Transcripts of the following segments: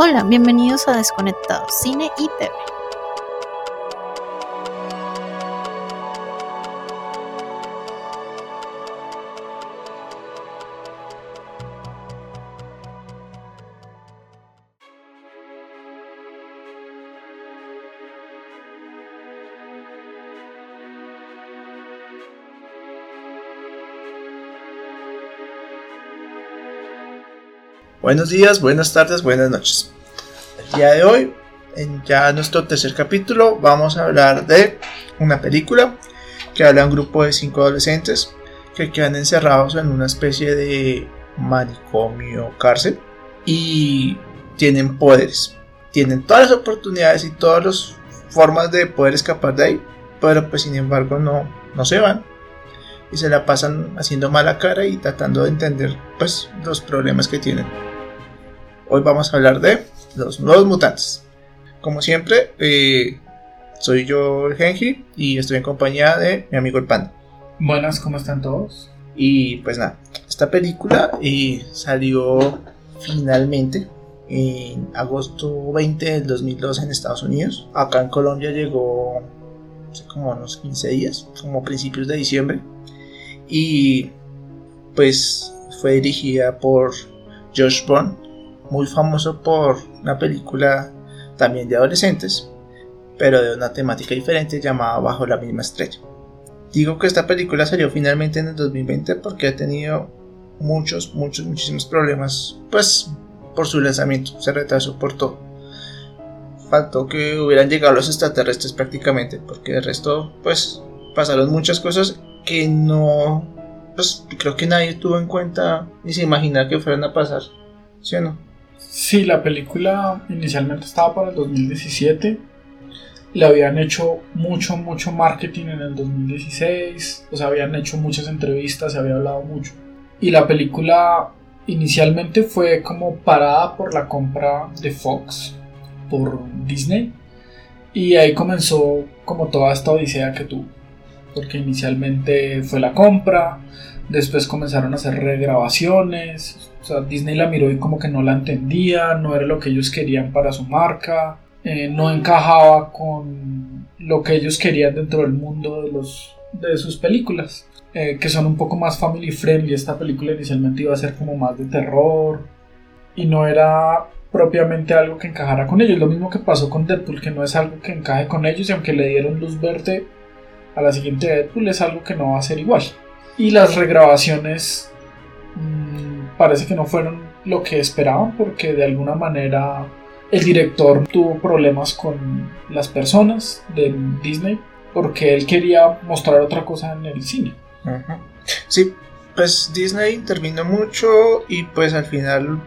Hola, bienvenidos a Desconectados, Cine y TV. Buenos días, buenas tardes, buenas noches. Día de hoy, en ya nuestro tercer capítulo, vamos a hablar de una película que habla de un grupo de cinco adolescentes que quedan encerrados en una especie de manicomio cárcel y tienen poderes. Tienen todas las oportunidades y todas las formas de poder escapar de ahí, pero pues sin embargo no, no se van y se la pasan haciendo mala cara y tratando de entender pues los problemas que tienen. Hoy vamos a hablar de los nuevos mutantes. Como siempre, eh, soy yo el Genji y estoy en compañía de mi amigo el Pan. Buenas, ¿cómo están todos? Y pues nada, esta película eh, salió finalmente en agosto 20 del 2002 en Estados Unidos. Acá en Colombia llegó hace como unos 15 días, como principios de diciembre. Y pues fue dirigida por Josh Bond, muy famoso por una película también de adolescentes, pero de una temática diferente llamada Bajo la misma estrella. Digo que esta película salió finalmente en el 2020 porque ha tenido muchos, muchos, muchísimos problemas, pues por su lanzamiento, se retrasó por todo. Faltó que hubieran llegado los extraterrestres prácticamente, porque de resto, pues pasaron muchas cosas que no, pues creo que nadie tuvo en cuenta ni se imagina que fueran a pasar, ¿sí o no? Sí, la película inicialmente estaba para el 2017. Le habían hecho mucho, mucho marketing en el 2016. O sea, habían hecho muchas entrevistas, se había hablado mucho. Y la película inicialmente fue como parada por la compra de Fox por Disney. Y ahí comenzó como toda esta odisea que tuvo. Porque inicialmente fue la compra, después comenzaron a hacer regrabaciones, o sea, Disney la miró y como que no la entendía, no era lo que ellos querían para su marca, eh, no encajaba con lo que ellos querían dentro del mundo de, los, de sus películas, eh, que son un poco más family friendly. Esta película inicialmente iba a ser como más de terror y no era propiamente algo que encajara con ellos. Lo mismo que pasó con Deadpool, que no es algo que encaje con ellos y aunque le dieron luz verde a la siguiente Deadpool es algo que no va a ser igual. Y las regrabaciones parece que no fueron lo que esperaban porque de alguna manera el director tuvo problemas con las personas de Disney porque él quería mostrar otra cosa en el cine. Sí, pues Disney intervino mucho y pues al final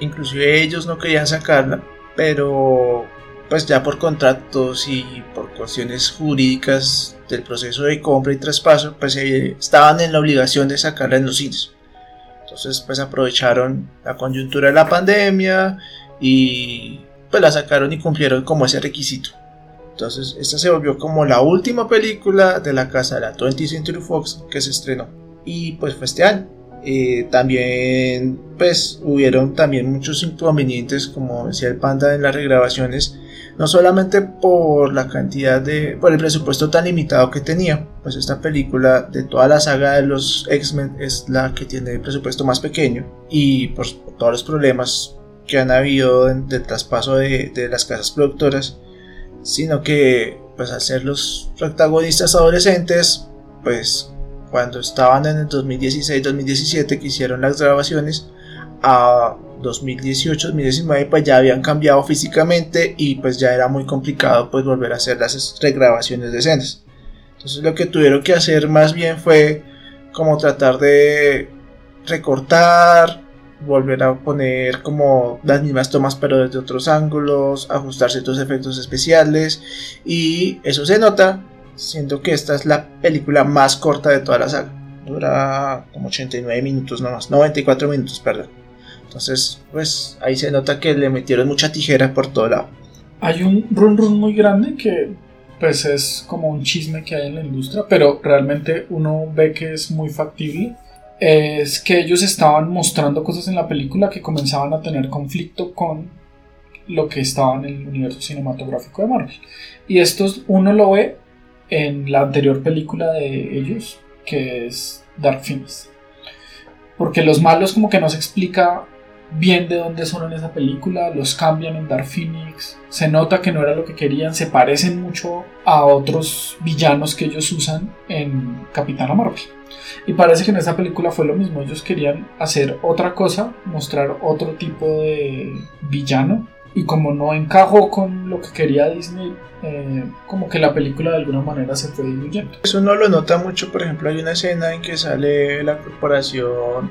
inclusive ellos no querían sacarla, pero pues ya por contratos y por cuestiones jurídicas del proceso de compra y traspaso, pues eh, estaban en la obligación de sacarla en los cines. Entonces pues aprovecharon la coyuntura de la pandemia y pues la sacaron y cumplieron como ese requisito. Entonces esta se volvió como la última película de la casa de la 20th Century Fox que se estrenó. Y pues fue este año. Eh, también pues hubieron también muchos inconvenientes como decía el panda en las regrabaciones no solamente por la cantidad de, por el presupuesto tan limitado que tenía, pues esta película de toda la saga de los X-Men es la que tiene el presupuesto más pequeño y por todos los problemas que han habido del traspaso de, de, las casas productoras, sino que pues al ser los protagonistas adolescentes, pues cuando estaban en el 2016-2017 que hicieron las grabaciones, a 2018-2019 pues ya habían cambiado físicamente y pues ya era muy complicado pues volver a hacer las regrabaciones de escenas. Entonces lo que tuvieron que hacer más bien fue como tratar de recortar, volver a poner como las mismas tomas pero desde otros ángulos, ajustar ciertos efectos especiales y eso se nota siendo que esta es la película más corta de toda la saga. Dura como 89 minutos nomás, 94 minutos, perdón. Entonces, pues ahí se nota que le metieron mucha tijera por todo lado. Hay un run run muy grande que pues es como un chisme que hay en la industria, pero realmente uno ve que es muy factible. Es que ellos estaban mostrando cosas en la película que comenzaban a tener conflicto con lo que estaba en el universo cinematográfico de Marvel. Y esto uno lo ve en la anterior película de ellos, que es Dark Phoenix. Porque los malos como que no se explica bien de dónde son en esa película, los cambian en Dark Phoenix, se nota que no era lo que querían, se parecen mucho a otros villanos que ellos usan en Capitana Marvel. Y parece que en esta película fue lo mismo, ellos querían hacer otra cosa, mostrar otro tipo de villano, y como no encajó con lo que quería Disney, eh, como que la película de alguna manera se fue diluyendo. Eso no lo nota mucho, por ejemplo, hay una escena en que sale la corporación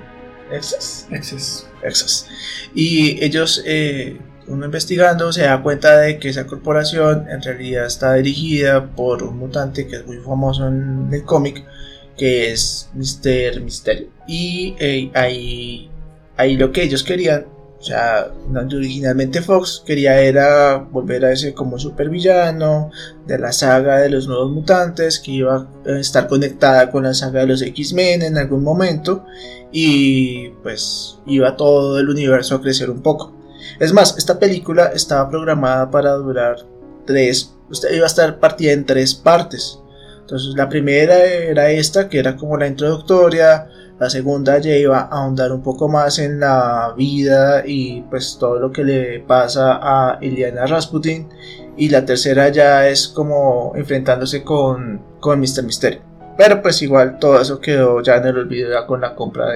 Excess. Excess. Excess. Y ellos, eh, uno investigando, se da cuenta de que esa corporación en realidad está dirigida por un mutante que es muy famoso en el cómic, que es Mr. Mysterio. Y eh, ahí, ahí lo que ellos querían sea, originalmente Fox quería era volver a ese como supervillano de la saga de los nuevos mutantes que iba a estar conectada con la saga de los X-Men en algún momento y pues iba todo el universo a crecer un poco. Es más, esta película estaba programada para durar tres, iba a estar partida en tres partes. Entonces la primera era esta que era como la introductoria, la segunda ya iba a ahondar un poco más en la vida y pues todo lo que le pasa a Iliana Rasputin. Y la tercera ya es como enfrentándose con, con Mr. Mysterio. Pero pues igual todo eso quedó ya en el olvido ya con la compra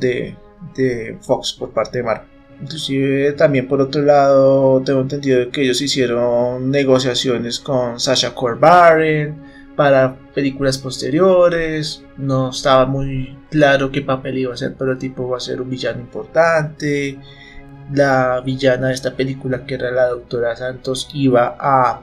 de, de, Fox por parte de Marvel. Inclusive también por otro lado tengo entendido que ellos hicieron negociaciones con Sasha Corbarin para películas posteriores. No estaba muy claro qué papel iba a ser, pero el tipo va a ser un villano importante. La villana de esta película, que era la doctora Santos, iba a,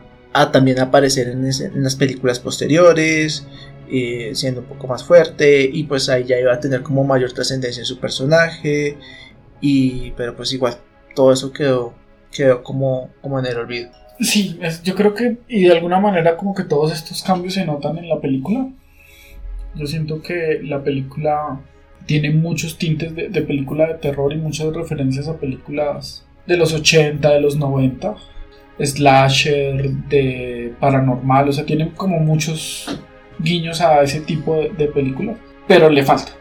también aparecer en, las películas posteriores. Eh, siendo un poco más fuerte y pues ahí ya iba a tener como mayor trascendencia en su personaje y pero pues igual todo eso quedó quedó como, como en el olvido Sí, yo creo que, y de alguna manera como que todos estos cambios se notan en la película. Yo siento que la película tiene muchos tintes de, película de terror y muchas referencias a películas de los 80, de los 90, slasher, de paranormal, o sea, tiene como muchos guiños a ese tipo de películas, pero le falta.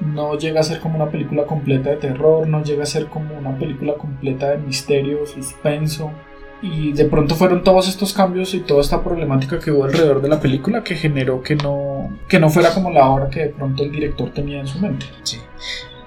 No llega a ser como una película completa de terror, no llega a ser como una película completa de misterio, suspenso y de pronto fueron todos estos cambios y toda esta problemática que hubo alrededor de la película que generó que no, que no fuera como la obra que de pronto el director tenía en su mente. Sí.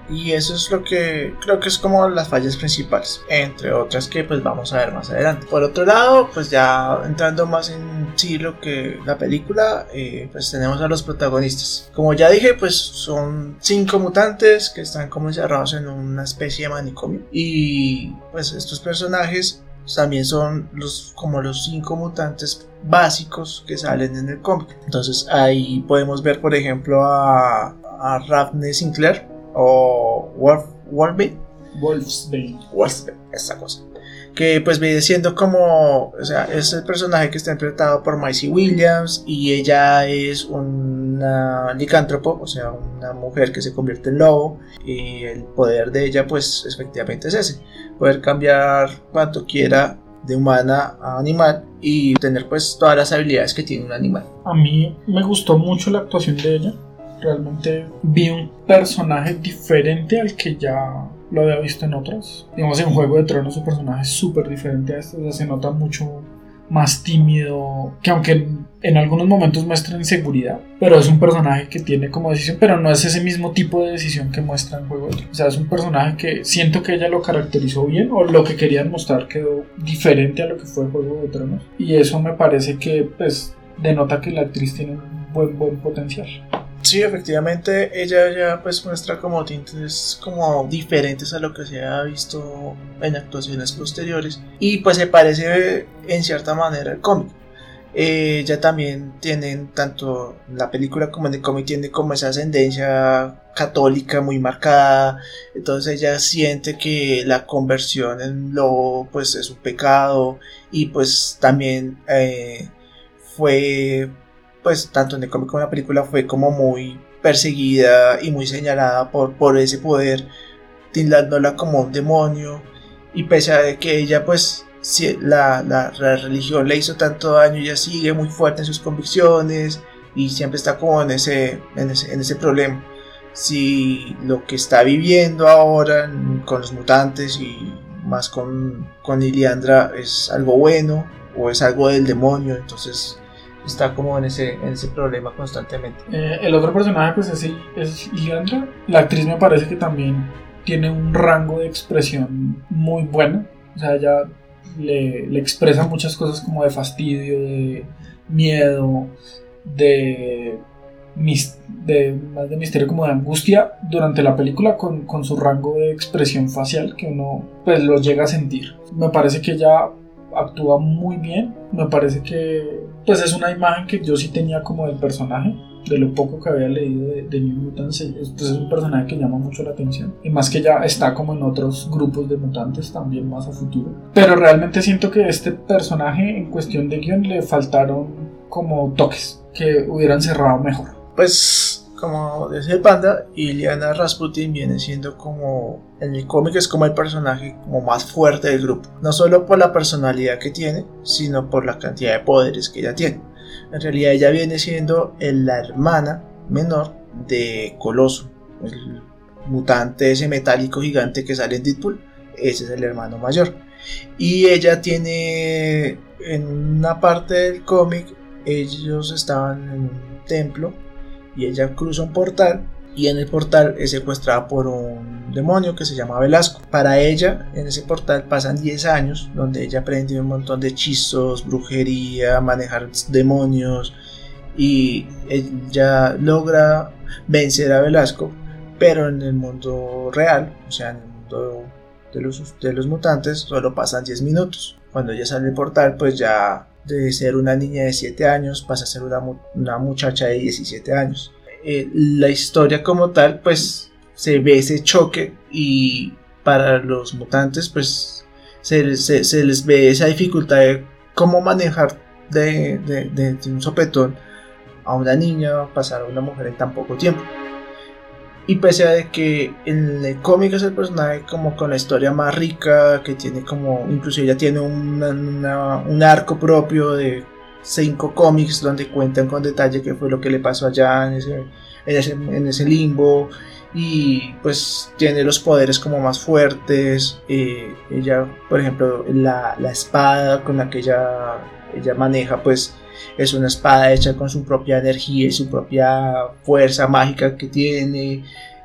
Y eso es lo que creo que es como las fallas principales, entre otras que pues vamos a ver más adelante. Por otro lado, pues ya entrando más en sí lo que la película, eh, pues tenemos a los protagonistas. Como ya dije, pues son cinco mutantes que están como encerrados en una especie de manicomio. Y pues estos personajes también son los como los cinco mutantes básicos que salen en el cómic. Entonces ahí podemos ver por ejemplo a, a Ravne Sinclair o Wolf, Wolfsbane. Wolfsbane. Wolfsbane, esa cosa que pues viene siendo como, o sea, es el personaje que está interpretado por Maisie Williams y ella es una licántropo, o sea, una mujer que se convierte en lobo y el poder de ella pues efectivamente es ese, poder cambiar cuanto quiera de humana a animal y tener pues todas las habilidades que tiene un animal. A mí me gustó mucho la actuación de ella, realmente vi un personaje diferente al que ya lo había visto en otros. Digamos, en Juego de Tronos su personaje es súper diferente a este, o sea, se nota mucho más tímido, que aunque en, algunos momentos muestra inseguridad, pero es un personaje que tiene como decisión, pero no es ese mismo tipo de decisión que muestra en Juego de Tronos. O sea, es un personaje que siento que ella lo caracterizó bien, o lo que querían mostrar quedó diferente a lo que fue Juego de Tronos. Y eso me parece que, pues, denota que la actriz tiene un buen, buen potencial. Sí, efectivamente, ella ya pues muestra como tintes como diferentes a lo que se ha visto en actuaciones posteriores y pues se parece en cierta manera al cómic. ella también tiene, tanto en la película como en el cómic, tiene como esa ascendencia católica muy marcada. Entonces ella siente que la conversión en lobo pues es un pecado y pues también eh, fue pues tanto en el cómic como en la película fue como muy perseguida y muy señalada por, por ese poder, tildándola como un demonio. Y pese a que ella pues si la, la, religión le hizo tanto daño, ella sigue muy fuerte en sus convicciones y siempre está como en ese, en ese, en ese problema. Si lo que está viviendo ahora con los mutantes y más con, con Iliandra es algo bueno o es algo del demonio, entonces está como en ese, en ese problema constantemente. Eh, el otro personaje pues es, es Iliandra, la actriz me parece que también tiene un rango de expresión muy bueno, o sea, ella le, le expresa muchas cosas como de fastidio, de miedo, de de, más de misterio como de angustia durante la película con, con, su rango de expresión facial que uno pues lo llega a sentir. Me parece que ella actúa muy bien, me parece que pues es una imagen que yo sí tenía como del personaje. De lo poco que había leído de, New Mutants, pues es un personaje que llama mucho la atención. Y más que ya está como en otros grupos de mutantes también más a futuro. Pero realmente siento que este personaje en cuestión de guion le faltaron como toques que hubieran cerrado mejor pues como el panda, Iliana Rasputin viene siendo como en el cómic es como el personaje como más fuerte del grupo, no solo por la personalidad que tiene, sino por la cantidad de poderes que ella tiene. En realidad ella viene siendo la hermana menor de Coloso, el mutante ese metálico gigante que sale en Deadpool, ese es el hermano mayor. Y ella tiene en una parte del cómic ellos estaban en un templo y ella cruza un portal y en el portal es secuestrada por un demonio que se llama Velasco. Para ella, en ese portal pasan 10 años donde ella aprende un montón de hechizos, brujería, manejar demonios y ella logra vencer a Velasco, pero en el mundo real, o sea, en el mundo de los, de los mutantes, solo pasan 10 minutos. Cuando ella sale del portal, pues ya de ser una niña de 7 años pasa a ser una, una muchacha de 17 años. Eh, la historia como tal pues se ve ese choque y para los mutantes pues se, se, les ve esa dificultad de cómo manejar de, de, de un sopetón a una niña pasar a una mujer en tan poco tiempo. Y pese a que el cómic es el personaje como con la historia más rica, que tiene como, incluso ella tiene un arco propio de cinco cómics donde cuentan con detalle qué fue lo que le pasó allá en ese, en ese, limbo y pues tiene los poderes como más fuertes. Eh, ella, por ejemplo, la, la, espada con la que ella, ella maneja pues es una espada hecha con su propia energía y su propia fuerza mágica que tiene.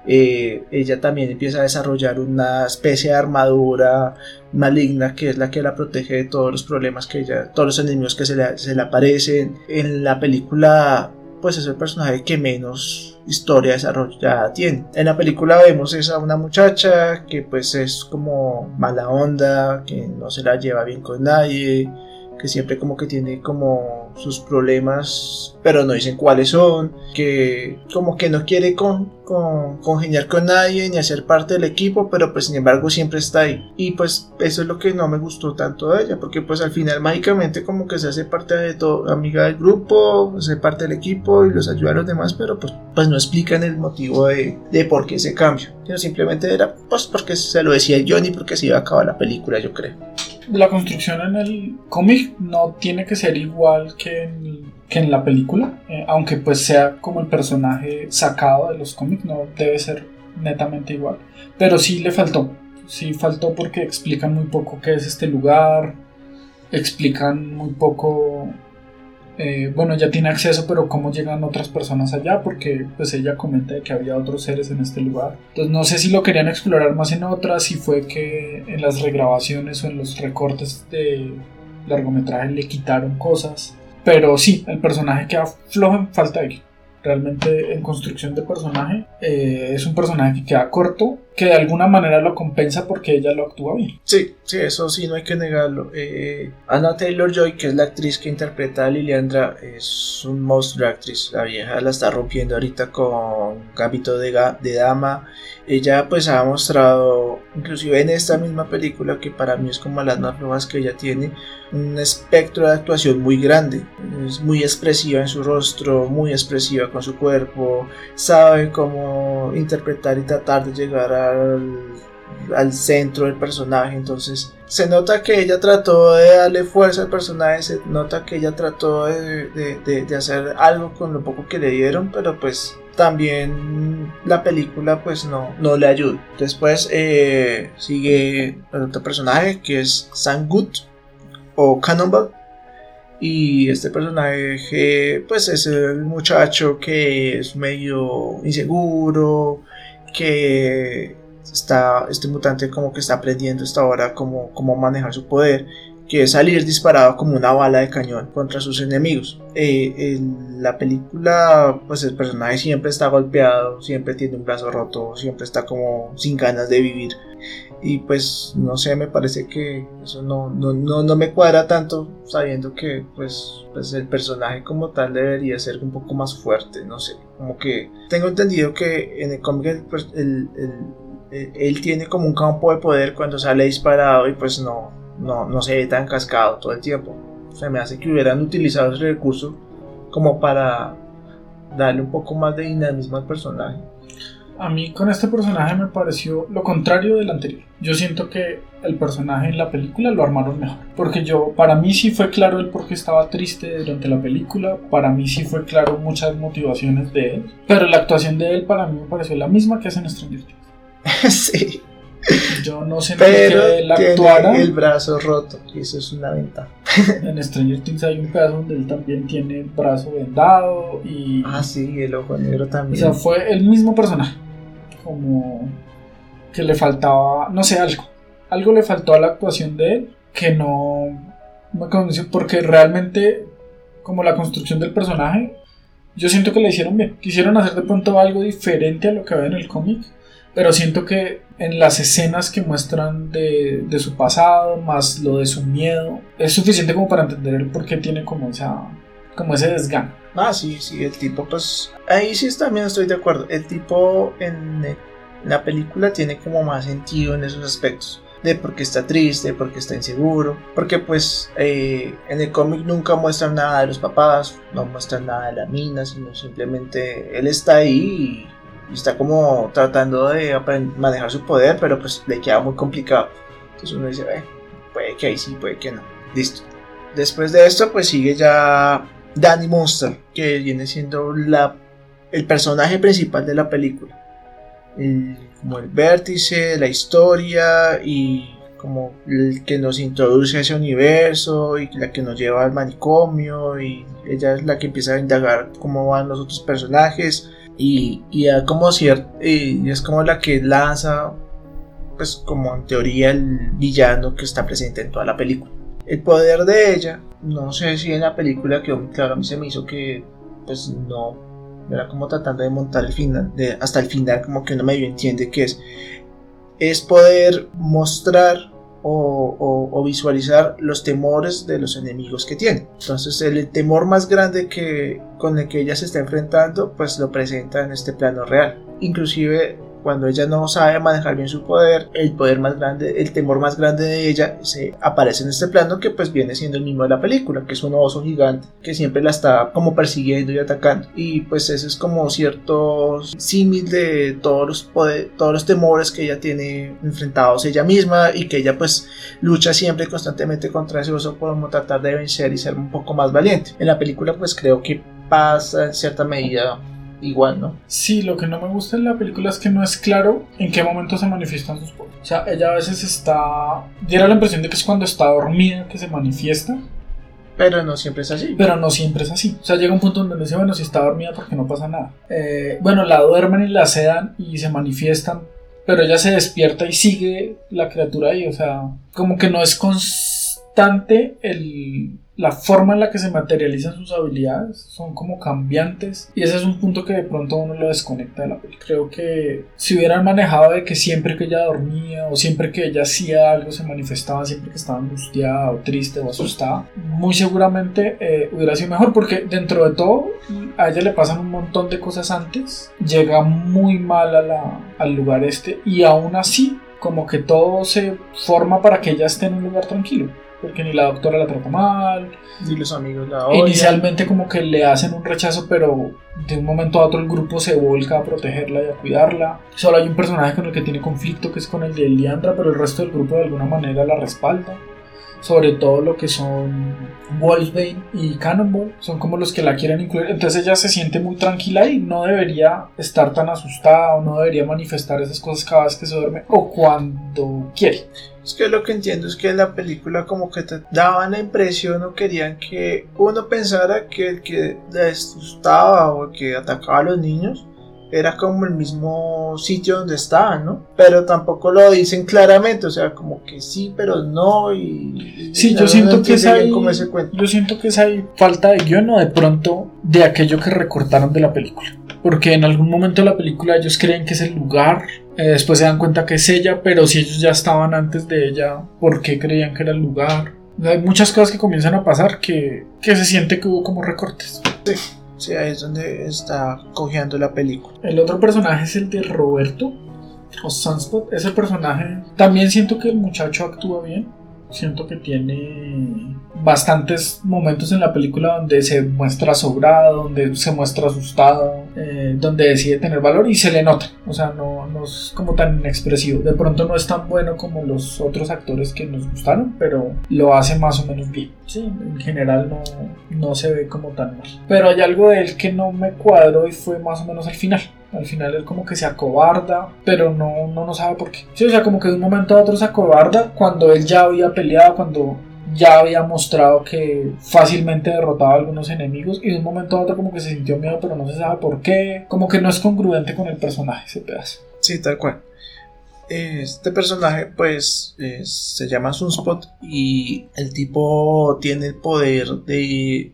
Eh, ella también empieza a desarrollar una especie de armadura maligna que es la que la protege de todos los problemas que ella, todos los enemigos que se le, aparecen. En la película, pues es el personaje que menos historia desarrollada tiene. En la película vemos esa una muchacha que pues es como mala onda, que no se la lleva bien con nadie, que siempre como que tiene como sus problemas, pero no dicen cuáles son, que como que no quiere con, con, congeniar con nadie ni hacer parte del equipo, pero pues sin embargo siempre está ahí. Y pues eso es lo que no me gustó tanto de ella, porque pues al final mágicamente como que se hace parte de todo, amiga del grupo, se hace parte del equipo y los ayuda a los demás, pero pues, pues no explican el motivo de, de por qué ese cambio. Sino simplemente era pues porque se lo decía Johnny porque se iba a acabar la película, yo creo la construcción en el cómic no tiene que ser igual que en, que en la película, eh, aunque pues sea como el personaje sacado de los cómics, no debe ser netamente igual. Pero sí le faltó, sí faltó porque explican muy poco qué es este lugar, explican muy poco eh, bueno, ya tiene acceso, pero cómo llegan otras personas allá, porque pues ella comenta que había otros seres en este lugar. Entonces no sé si lo querían explorar más en otras, si fue que en las regrabaciones o en los recortes de largometraje le quitaron cosas. Pero sí, el personaje queda flojo en falta de realmente en construcción de personaje eh, es un personaje que queda corto que de alguna manera lo compensa porque ella lo actúa bien. Sí sí eso sí no hay que negarlo. Eh, Anna Taylor Joy que es la actriz que interpreta a Liliandra es un monstruo actriz. La vieja la está rompiendo ahorita con Gambito de, de Dama. Ella pues ha mostrado inclusive en esta misma película que para mí es como las más flojas que ella tiene un espectro de actuación muy grande. Es muy expresiva en su rostro muy expresiva con su cuerpo. Sabe cómo interpretar y tratar de llegar al, centro del personaje. Entonces se nota que ella trató de darle fuerza al personaje, se nota que ella trató de, hacer algo con lo poco que le dieron, pero pues también la película pues no, no le ayuda. Después eh, sigue otro personaje que es Sangut o Cannonball. Y este personaje pues es el muchacho que es medio inseguro, que está, este mutante como que está aprendiendo esta hora cómo, cómo manejar su poder, que es salir disparado como una bala de cañón contra sus enemigos. Eh, en la película, pues el personaje siempre está golpeado, siempre tiene un brazo roto, siempre está como sin ganas de vivir. Y pues no sé, me parece que eso no, no, no, me cuadra tanto sabiendo que pues, pues el personaje como tal debería ser un poco más fuerte, no sé. Como que tengo entendido que en el cómic el eh, él tiene como un campo de poder cuando sale disparado y pues no, no, no se ve tan cascado todo el tiempo. Se me hace que hubieran utilizado ese recurso como para darle un poco más de dinamismo al personaje. A mí con este personaje me pareció lo contrario del anterior. Yo siento que el personaje en la película lo armaron mejor. Porque yo, para mí sí fue claro el por qué estaba triste durante la película. Para mí sí fue claro muchas motivaciones de él. Pero la actuación de él para mí me pareció la misma que hace en Stranger Things. sí. Yo no sé Pero que él actuara. el brazo roto, y eso es una ventaja. en Stranger Things hay un pedazo donde él también tiene el brazo vendado y. Ah, sí, el ojo negro también. O sea, fue el mismo personaje. Como que le faltaba, no sé, algo. Algo le faltó a la actuación de él que no me convenció porque realmente, como la construcción del personaje, yo siento que le hicieron bien. Quisieron hacer de pronto algo diferente a lo que había en el cómic pero siento que en las escenas que muestran de, de, su pasado, más lo de su miedo, es suficiente como para entender el por qué tiene como, esa, como ese desgano. Ah, sí, sí, el tipo, pues ahí sí también estoy de acuerdo. El tipo en la película tiene como más sentido en esos aspectos. De por qué está triste, por qué está inseguro. Porque pues eh, en el cómic nunca muestran nada de los papás, no muestran nada de la mina, sino simplemente él está ahí y está como tratando de manejar su poder, pero pues le queda muy complicado. Entonces uno dice, eh, puede que ahí sí, puede que no. Listo. Después de esto, pues sigue ya Danny Monster, que viene siendo la, el personaje principal de la película. como el vértice, la historia y como el que nos introduce a ese universo y la que nos lleva al manicomio y ella es la que empieza a indagar cómo van los otros personajes y, y, como cierto, y es como la que lanza, pues como en teoría el villano que está presente en toda la película. El poder de ella, no sé si en la película que claro, a mí se me hizo que pues no, era como tratando de montar el final, de, hasta el final como que uno medio entiende que es, es poder mostrar o, visualizar los temores de los enemigos que tiene. Entonces el temor más grande que con el que ella se está enfrentando pues lo presenta en este plano real. Inclusive cuando ella no sabe manejar bien su poder, el poder más grande, el temor más grande de ella se aparece en este plano que pues viene siendo el mismo de la película, que es un oso gigante que siempre la está como persiguiendo y atacando. Y pues ese es como cierto símil de todos los todos los temores que ella tiene enfrentados ella misma y que ella pues lucha siempre constantemente contra ese oso por tratar de vencer y ser un poco más valiente. En la película pues creo que pasa en cierta medida igual, ¿no? Sí, lo que no me gusta en la película es que no es claro en qué momento se manifiestan sus poderes. O sea, ella a veces está... Diera la impresión de que es cuando está dormida que se manifiesta. Pero no siempre es así. Pero no siempre es así. O sea, llega un punto donde dice, bueno, si está dormida porque no pasa nada. Eh, bueno, la duermen y la sedan y se manifiestan. Pero ella se despierta y sigue la criatura ahí. O sea, como que no es constante el la forma en la que se materializan sus habilidades son como cambiantes y ese es un punto que de pronto uno lo desconecta de la película. Creo que si hubieran manejado de que siempre que ella dormía o siempre que ella hacía algo se manifestaba, siempre que estaba angustiada o triste o asustada, muy seguramente eh, hubiera sido mejor porque dentro de todo a ella le pasan un montón de cosas antes, llega muy mal al lugar este y aún así como que todo se forma para que ella esté en un lugar tranquilo porque ni la doctora la trata mal. Ni los amigos la odian. Inicialmente como que le hacen un rechazo, pero de un momento a otro el grupo se volca a protegerla y a cuidarla. Solo hay un personaje con el que tiene conflicto, que es con el de Liandra, pero el resto del grupo de alguna manera la respalda sobre todo lo que son Wolfbane y Cannonball, son como los que la quieren incluir. Entonces ella se siente muy tranquila y no debería estar tan asustada o no debería manifestar esas cosas cada vez que se duerme o cuando quiere. Es que lo que entiendo es que la película como que te daban la impresión o querían que uno pensara que el que la asustaba o que atacaba a los niños era como el mismo sitio donde estaban, ¿no? Pero tampoco lo dicen claramente, o sea, como que sí, pero no y... Sí, yo siento que es ahí, yo siento que es ahí falta de guion o de pronto de aquello que recortaron de la película. Porque en algún momento de la película ellos creen que es el lugar, eh, después se dan cuenta que es ella, pero si ellos ya estaban antes de ella, ¿por qué creían que era el lugar? Hay muchas cosas que comienzan a pasar que, que se siente que hubo como recortes. Sí. Sí, ahí es donde está cogiendo la película. El otro personaje es el de Roberto, o Sunspot. Ese personaje también siento que el muchacho actúa bien. Siento que tiene bastantes momentos en la película donde se muestra sobrado, donde se muestra asustado, eh, donde decide tener valor y se le nota. O sea, no, no es como tan inexpresivo. De pronto no es tan bueno como los otros actores que nos gustaron, pero lo hace más o menos bien. Sí, en general no, no se ve como tan mal. Pero hay algo de él que no me cuadró y fue más o menos al final. Al final él como que se acobarda, pero no, no, no sabe por qué. Sí, o sea, como que de un momento a otro se acobarda cuando él ya había peleado, cuando ya había mostrado que fácilmente derrotaba a algunos enemigos y de un momento a otro como que se sintió miedo pero no se sabe por qué, como que no es congruente con el personaje ese pedazo. Sí, tal cual. Este personaje pues se llama Sunspot y el tipo tiene el poder de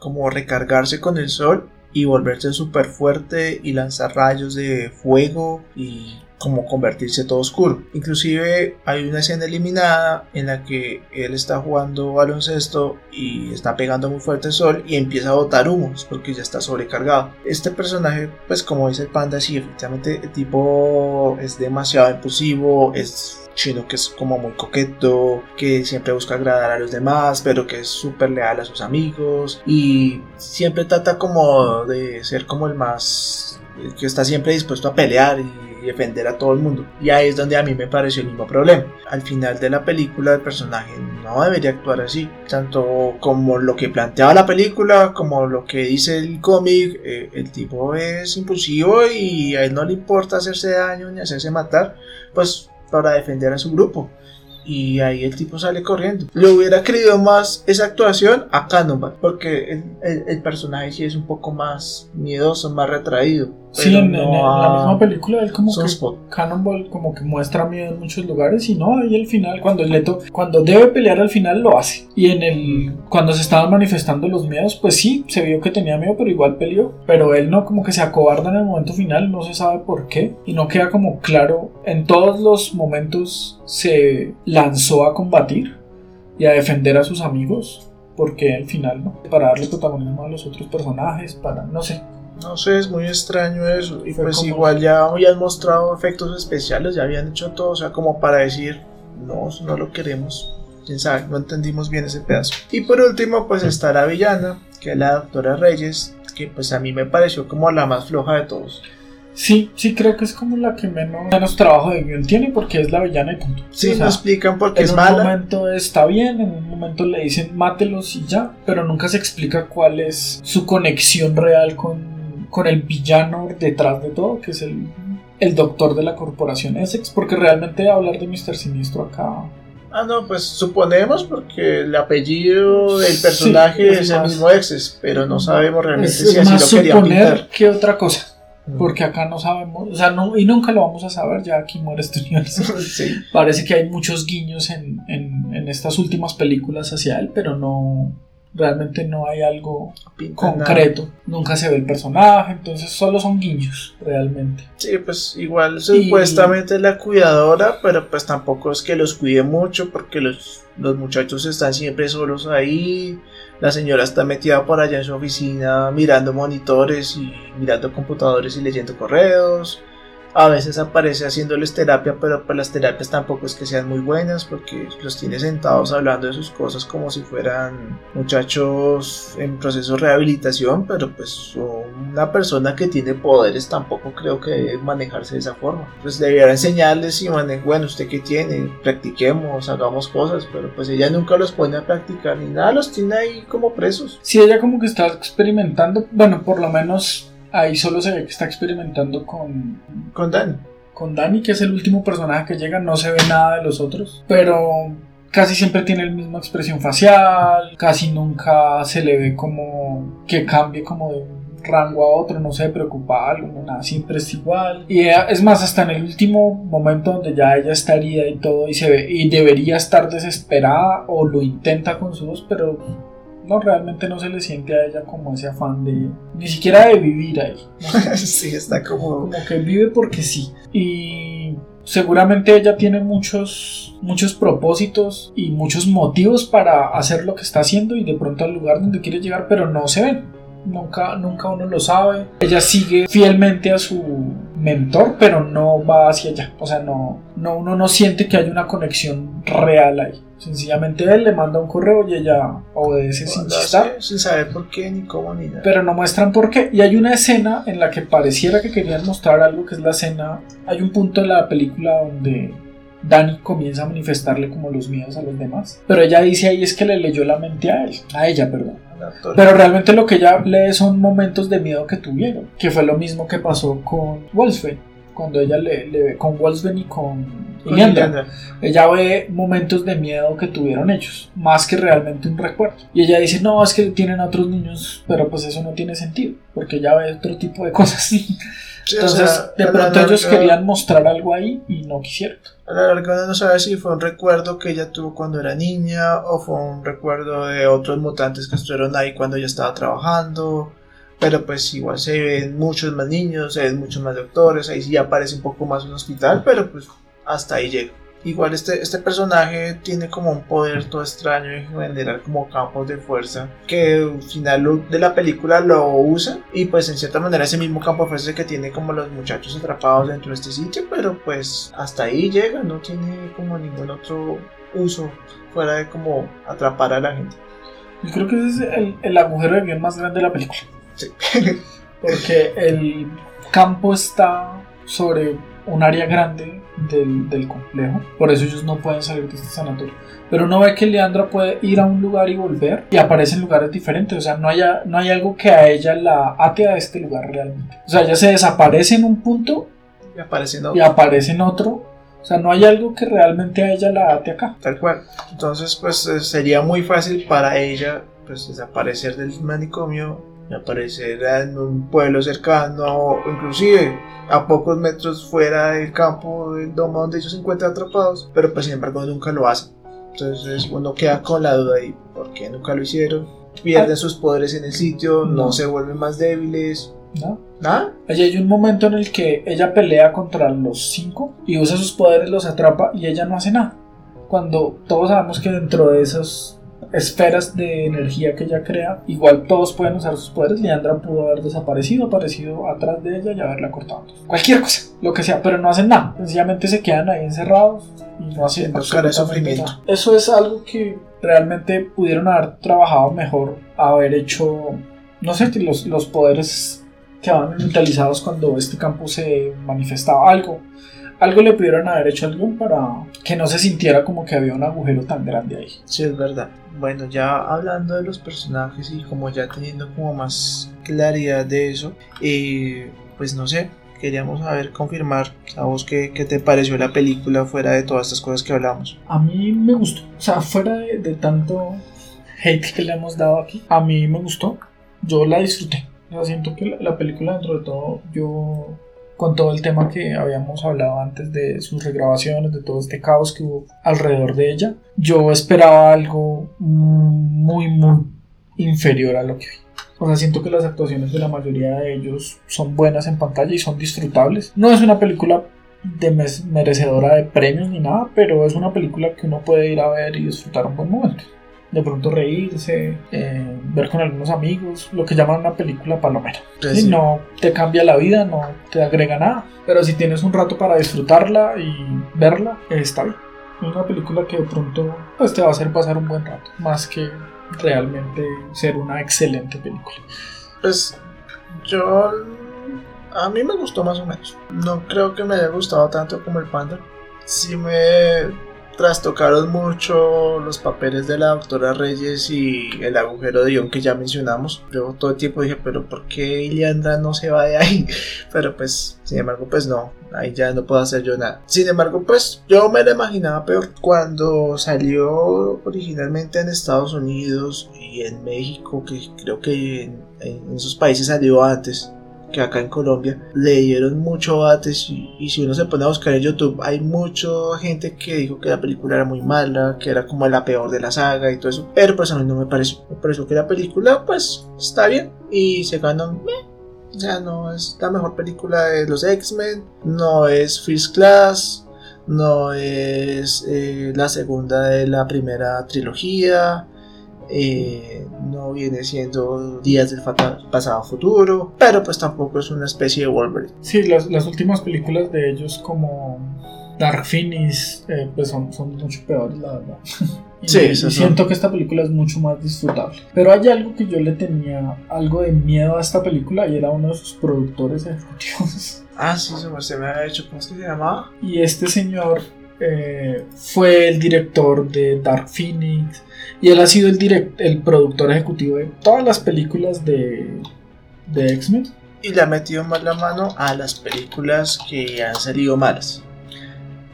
como recargarse con el sol y volverse súper fuerte y lanzar rayos de fuego y como convertirse todo oscuro. Inclusive hay una escena eliminada en la que él está jugando baloncesto y está pegando muy fuerte sol y empieza a botar humos porque ya está sobrecargado. Este personaje, pues como dice el panda, sí, efectivamente el tipo es demasiado impulsivo, es chino que es como muy coqueto, que siempre busca agradar a los demás, pero que es súper leal a sus amigos y siempre trata como de ser como el más que está siempre dispuesto a pelear defender a todo el mundo. Y ahí es donde a mí me pareció el mismo problema. Al final de la película el personaje no debería actuar así, tanto como lo que planteaba la película, como lo que dice el cómic, eh, el tipo es impulsivo y a él no le importa hacerse daño ni hacerse matar, pues para defender a su grupo y ahí el tipo sale corriendo. Le hubiera querido más esa actuación a Cannonball, porque el, personaje sí es un poco más miedoso, más retraído. Sí, en, la misma película él como que Cannonball como que muestra miedo en muchos lugares y no, ahí al final cuando Leto cuando debe pelear al final lo hace. Y en el cuando se estaban manifestando los miedos, pues sí, se vio que tenía miedo, pero igual peleó, pero él no como que se acobarda en el momento final, no se sabe por qué y no queda como claro en todos los momentos se lanzó a combatir y a defender a sus amigos, porque al final no, para darle protagonismo a los otros personajes, para no sé. No sé, es muy extraño eso. Y pues igual ya habían mostrado efectos especiales, ya habían hecho todo, o sea, como para decir, no, no lo queremos. Quién sabe, no entendimos bien ese pedazo. Y por último, pues está la villana, que es la doctora Reyes, que pues a mí me pareció como la más floja de todos. Sí, sí, creo que es como la que menos, menos trabajo de guion tiene porque es la villana y punto. Sí, no explican por qué es mala. En un momento está bien, en un momento le dicen mátelos y ya, pero nunca se explica cuál es su conexión real con, con el villano detrás de todo, que es el, el doctor de la corporación Essex, porque realmente hablar de Mr. Siniestro acá Ah, no, pues suponemos porque el apellido del personaje es, el mismo Essex, pero no sabemos realmente si así lo querían pintar. que otra cosa. Porque acá no sabemos, o sea, no, y nunca lo vamos a saber, ya aquí muere este universo. Parece que hay muchos guiños en, en, en, estas últimas películas hacia él, pero no, realmente no hay algo concreto. Nunca se ve el personaje, entonces solo son guiños, realmente. Sí, pues igual supuestamente es la cuidadora, pero pues tampoco es que los cuide mucho porque los, los muchachos están siempre solos ahí la señora está metida por allá en su oficina mirando monitores y mirando computadores y leyendo correos. A veces aparece haciéndoles terapia, pero pues las terapias tampoco es que sean muy buenas porque los tiene sentados hablando de sus cosas como si fueran muchachos en proceso de rehabilitación, pero pues una persona que tiene poderes tampoco creo que debe manejarse de esa forma. Pues debiera enseñarles y bueno, usted que tiene, practiquemos, hagamos cosas, pero pues ella nunca los pone a practicar ni nada, los tiene ahí como presos. Sí, ella como que está experimentando, bueno, por lo menos ahí solo se ve que está experimentando con... Con Dani. Con Dani, que es el último personaje que llega, no se ve nada de los otros, pero casi siempre tiene la misma expresión facial, casi nunca se le ve como que cambie como de un rango a otro, no se preocupa algo, nada, siempre es igual. Y es más, hasta en el último momento donde ya ella está herida y todo y se ve y debería estar desesperada o lo intenta con su voz, pero no, realmente no se le siente a ella como ese afán de, ni siquiera de vivir ahí. sí, está como... Como que vive porque sí. Y seguramente ella tiene muchos, muchos propósitos y muchos motivos para hacer lo que está haciendo y de pronto al lugar donde quiere llegar, pero no se ven. Nunca, nunca uno lo sabe. Ella sigue fielmente a su mentor, pero no va hacia allá. O sea, no, no, uno no siente que hay una conexión real ahí. Sencillamente él le manda un correo y ella obedece sin chistar. Sin saber por qué, ni cómo, ni nada. Pero no muestran por qué. Y hay una escena en la que pareciera que querían mostrar algo que es la escena. Hay un punto en la película donde Dani comienza a manifestarle como los miedos a los demás. Pero ella dice ahí es que le leyó la mente a él. A ella, perdón. Pero realmente lo que ella lee son momentos de miedo que tuvieron. Que fue lo mismo que pasó con Wolfsbane. Cuando ella le, ve con Wolfsbane y con ella ve momentos de miedo que tuvieron ellos, más que realmente un recuerdo. Y ella dice, no, es que tienen otros niños, pero pues eso no tiene sentido, porque ella ve otro tipo de cosas. Entonces, de pronto ellos querían mostrar algo ahí y no quisieron. A la larga no sabe si fue un recuerdo que ella tuvo cuando era niña o fue un recuerdo de otros mutantes que estuvieron ahí cuando ella estaba trabajando. Pero pues igual se ven muchos más niños, se ven muchos más doctores, ahí sí aparece un poco más un hospital, pero pues hasta ahí llega. Igual este, este personaje tiene como un poder todo extraño de generar como campos de fuerza que al final de la película lo usa y pues en cierta manera ese mismo campo de fuerza que tiene como los muchachos atrapados dentro de este sitio pero pues hasta ahí llega, no tiene como ningún otro uso fuera de como atrapar a la gente. Yo creo que ese es el, el agujero de guion más grande de la película. Sí. Porque el campo está sobre un área grande del, complejo. Por eso ellos no pueden salir de este sanatorio. Pero uno ve que Leandra puede ir a un lugar y volver y aparece en lugares diferentes. O sea, no hay, no hay algo que a ella la ate a este lugar realmente. O sea, ella se desaparece en un punto y aparece en otro. Y aparece en otro. O sea, no hay algo que realmente a ella la ate acá. Tal cual. Entonces, pues eh, sería muy fácil para ella pues desaparecer del manicomio y aparecer en un pueblo cercano o inclusive a pocos metros fuera del campo del domo donde ellos se encuentran atrapados, pero pues sin embargo nunca lo hacen. Entonces uno queda con la duda ahí, ¿por qué nunca lo hicieron? Pierden sus poderes en el sitio, no, se vuelven más débiles. No. ¿Nada? Allí hay un momento en el que ella pelea contra los cinco y usa sus poderes, los atrapa y ella no hace nada. Cuando todos sabemos que dentro de esos esferas de energía que ella crea, igual todos pueden usar sus poderes. Leandra pudo haber desaparecido, aparecido atrás de ella y haberla cortado. Cualquier cosa, lo que sea, pero no hacen nada. Sencillamente se quedan ahí encerrados y no hacen nada. Eso es algo que realmente pudieron haber trabajado mejor, haber hecho, no sé, los, los poderes quedaban mentalizados cuando este campo se manifestaba algo algo le pudieron haber hecho algo para que no se sintiera como que había un agujero tan grande ahí. Sí, es verdad. Bueno, ya hablando de los personajes y como ya teniendo como más claridad de eso, eh, pues no sé, queríamos saber, confirmar a vos qué, te pareció la película fuera de todas estas cosas que hablamos. A mí me gustó, o sea, fuera de, tanto hate que le hemos dado aquí, a mí me gustó, yo la disfruté. O siento que la película dentro de todo yo con todo el tema que habíamos hablado antes de sus regrabaciones, de todo este caos que hubo alrededor de ella, yo esperaba algo muy, muy inferior a lo que vi. O sea, siento que las actuaciones de la mayoría de ellos son buenas en pantalla y son disfrutables. No es una película de merecedora de premios ni nada, pero es una película que uno puede ir a ver y disfrutar un buen momento. De pronto reírse, eh, ver con algunos amigos, lo que llaman una película palomera. Sí, sí. No te cambia la vida, no te agrega nada, pero si tienes un rato para disfrutarla y verla, está bien. Es una película que de pronto pues, te va a hacer pasar un buen rato, más que realmente ser una excelente película. Pues yo a mí me gustó más o menos. No creo que me haya gustado tanto como el panda. Sí me trastocaron mucho los papeles de la doctora Reyes y el agujero de guion que ya mencionamos. Yo todo el tiempo dije, pero ¿por qué Iliandra no se va de ahí? Pero pues, sin embargo, pues no, ahí ya no puedo hacer yo nada. Sin embargo, pues yo me lo imaginaba peor. Cuando salió originalmente en Estados Unidos y en México, que creo que en, en esos países salió antes que acá en Colombia le dieron mucho bates y, si uno se pone a buscar en YouTube hay mucha gente que dijo que la película era muy mala, que era como la peor de la saga y todo eso, pero pues a mí no me pareció, me pareció que la película pues está bien y se ganó meh. o sea, no es la mejor película de los X-Men, no es First Class, no es eh, la segunda de la primera trilogía, eh, no viene siendo Días del Pasado Futuro, pero pues tampoco es una especie de Wolverine. Sí, las, las últimas películas de ellos como Dark Phoenix eh, pues son, son mucho peores, la verdad. Y, Sí, y siento que esta película es mucho más disfrutable. Pero hay algo que yo le tenía algo de miedo a esta película y era uno de sus productores ejecutivos. Ah, sí, se me, se me había hecho, ¿cómo es que se llamaba? Y este señor eh, fue el director de Dark Phoenix y él ha sido el, direct, el productor ejecutivo de todas las películas de, de X-Men. Y le ha metido más la mano a las películas que han salido malas.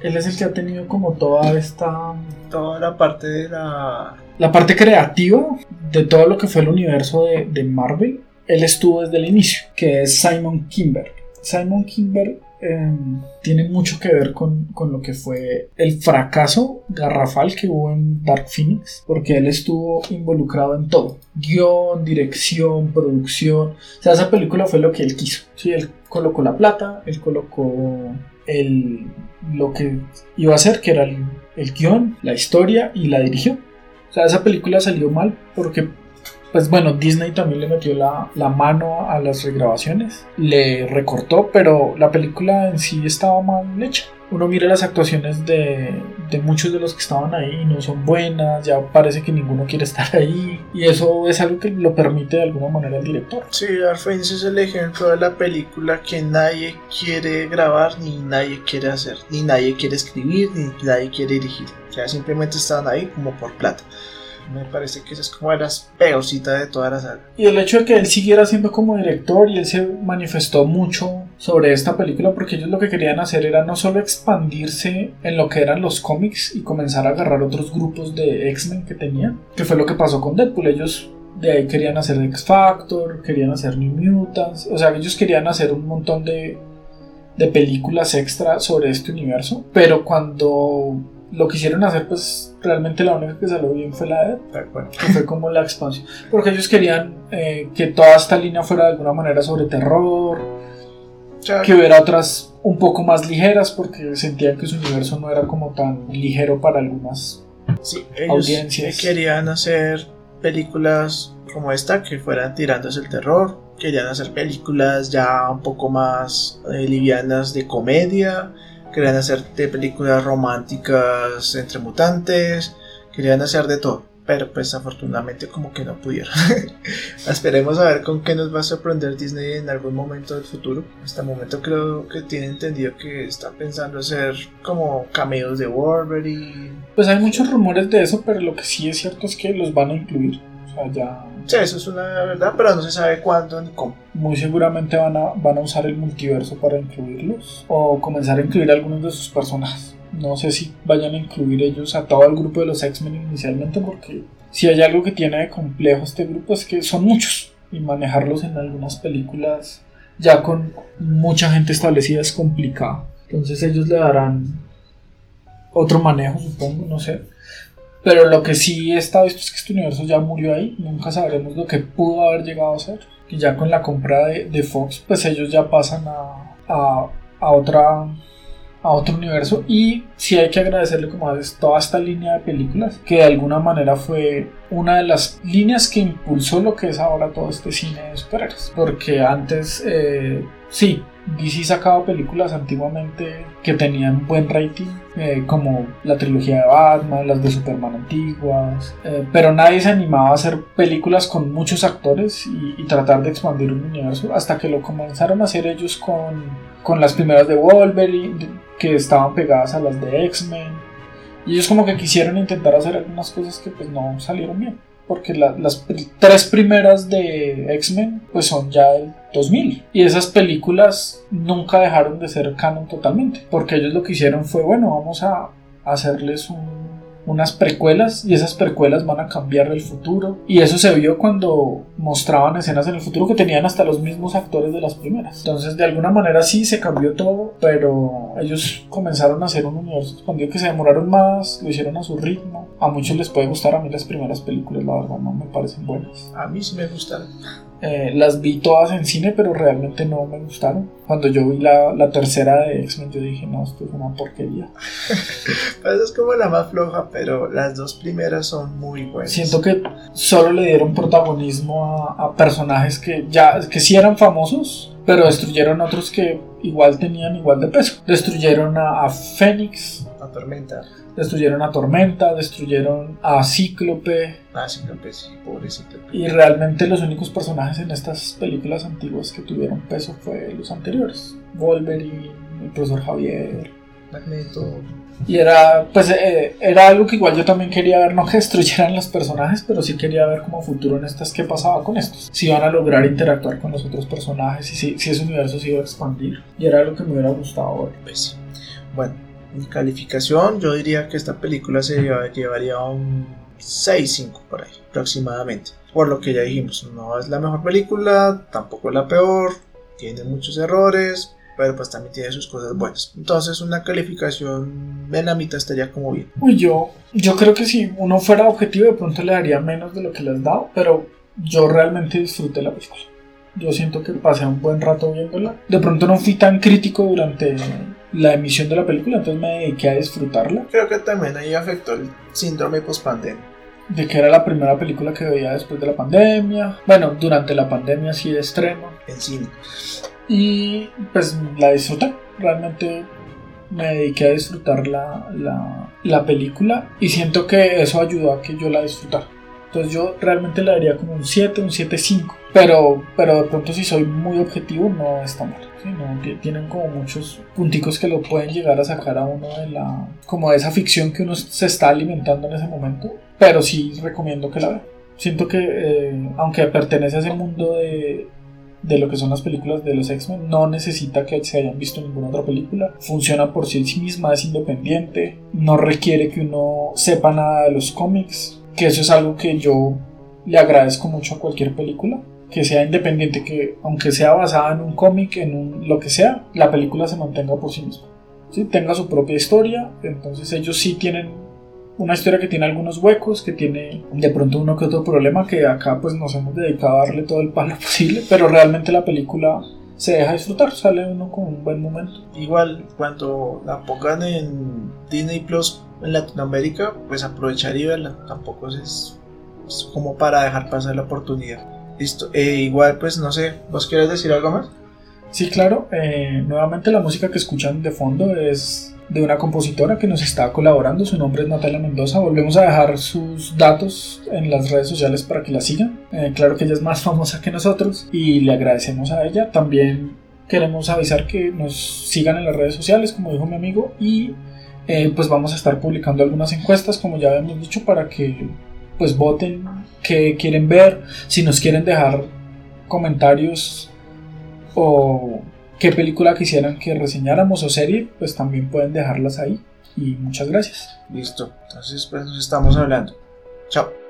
Él es el que ha tenido como toda esta Toda la parte de la... La parte creativa de todo lo que fue el universo de, de Marvel, él estuvo desde el inicio, que es Simon Kimber. Simon Kimber eh, tiene mucho que ver con, con lo que fue el fracaso garrafal que hubo en Dark Phoenix, porque él estuvo involucrado en todo. Guión, dirección, producción. O sea, esa película fue lo que él quiso. Sí, él colocó la plata, él colocó el, lo que iba a hacer, que era el, el guion, la historia, y la dirigió. O sea, esa película salió mal porque, pues bueno, Disney también le metió la, la mano a las regrabaciones, le recortó, pero la película en sí estaba mal hecha. Uno mira las actuaciones de, de muchos de los que estaban ahí y no son buenas, ya parece que ninguno quiere estar ahí, y eso es algo que lo permite de alguna manera el director. Sí, Phoenix es el ejemplo de la película que nadie quiere grabar, ni nadie quiere hacer, ni nadie quiere escribir, ni nadie quiere dirigir. O sea, simplemente estaban ahí como por plata. Me parece que esa es como de las peorcitas de toda la saga. Y el hecho de que él siguiera siendo como director y él se manifestó mucho sobre esta película porque ellos lo que querían hacer era no solo expandirse en lo que eran los cómics y comenzar a agarrar otros grupos de X-Men que tenían, que fue lo que pasó con Deadpool. Ellos de ahí querían hacer X Factor, querían hacer New Mutants, o sea, ellos querían hacer un montón de, de películas extra sobre este universo, pero cuando lo quisieron hacer, pues realmente la única que salió bien fue la de que fue como la expansión. Porque ellos querían eh, que toda esta línea fuera de alguna manera sobre terror, que hubiera otras un poco más ligeras, porque sentían que su universo no era como tan ligero para algunas. Sí, ellos audiencias. querían hacer películas como esta que fueran tirándose el terror. Querían hacer películas ya un poco más eh, livianas de comedia. Querían hacer de películas románticas entre mutantes. Querían hacer de todo. Pero pues afortunadamente como que no pudieron. Esperemos a ver con qué nos va a sorprender Disney en algún momento del futuro. Hasta el momento creo que tiene entendido que está pensando hacer como cameos de Wolverine. Pues hay muchos rumores de eso, pero lo que sí es cierto es que los van a incluir. O sea, ya Sí, eso es una verdad, pero no se sabe cuándo ni cómo. muy seguramente van a, van a usar el multiverso para incluirlos o comenzar a incluir algunos de sus personajes. No sé si vayan a incluir ellos a todo el grupo de los X-Men inicialmente porque si hay algo que tiene de complejo este grupo es que son muchos y manejarlos en algunas películas ya con mucha gente establecida es complicado. Entonces ellos le darán otro manejo, supongo, no sé. Pero lo que sí está visto es que este universo ya murió ahí. Nunca sabremos lo que pudo haber llegado a ser. Y ya con la compra de, Fox, pues ellos ya pasan a, a, a otra a otro universo y sí hay que agradecerle como a toda esta línea de películas que de alguna manera fue una de las líneas que impulsó lo que es ahora todo este cine de superhéroes porque antes eh, sí DC sacaba películas antiguamente que tenían buen rating, eh, como la trilogía de Batman, las de Superman antiguas, eh, pero nadie se animaba a hacer películas con muchos actores y, tratar de expandir un universo hasta que lo comenzaron a hacer ellos con, con las primeras de Wolverine, que estaban pegadas a las de X-Men. Y ellos como que quisieron intentar hacer algunas cosas que pues no salieron bien porque las tres primeras de X-Men pues son ya del 2000 y esas películas nunca dejaron de ser canon totalmente porque ellos lo que hicieron fue bueno vamos a hacerles un unas precuelas y esas precuelas van a cambiar el futuro. Y eso se vio cuando mostraban escenas en el futuro que tenían hasta los mismos actores de las primeras. Entonces de alguna manera sí se cambió todo, pero ellos comenzaron a hacer un universo expandido que se demoraron más, lo hicieron a su ritmo. A muchos les puede gustar, a mí las primeras películas la verdad no me parecen buenas. A mí sí me gustan. Eh, las vi todas en cine, pero realmente no me gustaron. Cuando yo vi la, la tercera de X-Men, yo dije, no, esto es una porquería. pues es como la más floja, pero las dos primeras son muy buenas. Siento que solo le dieron protagonismo a, a personajes que ya que sí eran famosos, pero destruyeron otros que igual tenían igual de peso. Destruyeron a, a Fénix. A Tormenta. Destruyeron a Tormenta, destruyeron a Cíclope. Ah, Cíclope, sí, pobre Cíclope. Y realmente los únicos personajes en estas películas antiguas que tuvieron peso fue los anteriores. Wolverine, el profesor Javier. Magneto. Y era, pues, eh, era algo que igual yo también quería ver, no que destruyeran los personajes, pero sí quería ver como futuro en estas qué pasaba con estos. Si iban a lograr interactuar con los otros personajes y si, si ese universo se iba a expandir. Y era algo que me hubiera gustado ver. Pues Bueno, mi calificación, yo diría que esta película se llevaría un 6-5 por ahí, aproximadamente. Por lo que ya dijimos, no es la mejor película, tampoco es la peor, tiene muchos errores, pero pues también tiene sus cosas buenas. Entonces una calificación en la mitad estaría como bien. Uy, yo, yo creo que si uno fuera objetivo de pronto le daría menos de lo que le has dado, pero yo realmente disfruté la película. Yo siento que pasé un buen rato viéndola. De pronto no fui tan crítico durante la emisión de la película, entonces me dediqué a disfrutarla. Creo que también ahí afectó el síndrome post-pandemia. De que era la primera película que veía después de la pandemia. Bueno, durante la pandemia sí de estreno. En cine. Y pues la disfruté. Realmente me dediqué a disfrutar la, la, la película y siento que eso ayudó a que yo la disfrutara. Entonces yo realmente le daría como un 7, un 7.5. Pero, pero de pronto si soy muy objetivo no está mal. Tienen como muchos punticos que lo pueden llegar a sacar a uno de la... como de esa ficción que uno se está alimentando en ese momento. Pero sí recomiendo que la vea. Siento que eh, aunque pertenece a ese mundo de, de lo que son las películas de los X-Men, no necesita que se hayan visto ninguna otra película. Funciona por sí misma, es independiente, no requiere que uno sepa nada de los cómics, que eso es algo que yo le agradezco mucho a cualquier película que sea independiente, que aunque sea basada en un cómic, en un, lo que sea, la película se mantenga por sí misma. ¿sí? Tenga su propia historia, entonces ellos sí tienen una historia que tiene algunos huecos, que tiene de pronto uno que otro problema, que acá pues nos hemos dedicado a darle todo el palo posible, pero realmente la película se deja disfrutar, sale uno con un buen momento. Igual cuando la pongan en Disney Plus en Latinoamérica, pues aprovechar y verla, tampoco es como para dejar pasar la oportunidad. Listo. Eh, igual, pues no sé, ¿vos quieres decir algo más? Sí, claro. Eh, nuevamente la música que escuchan de fondo es de una compositora que nos está colaborando. Su nombre es Natalia Mendoza. Volvemos a dejar sus datos en las redes sociales para que la sigan. Eh, claro que ella es más famosa que nosotros y le agradecemos a ella. También queremos avisar que nos sigan en las redes sociales, como dijo mi amigo, y pues vamos a estar publicando algunas encuestas, como ya habíamos dicho, para que pues voten qué quieren ver, si nos quieren dejar comentarios o qué película quisieran que reseñáramos o serie, pues también pueden dejarlas ahí. Y muchas gracias. Listo, entonces pues nos estamos hablando. Chao.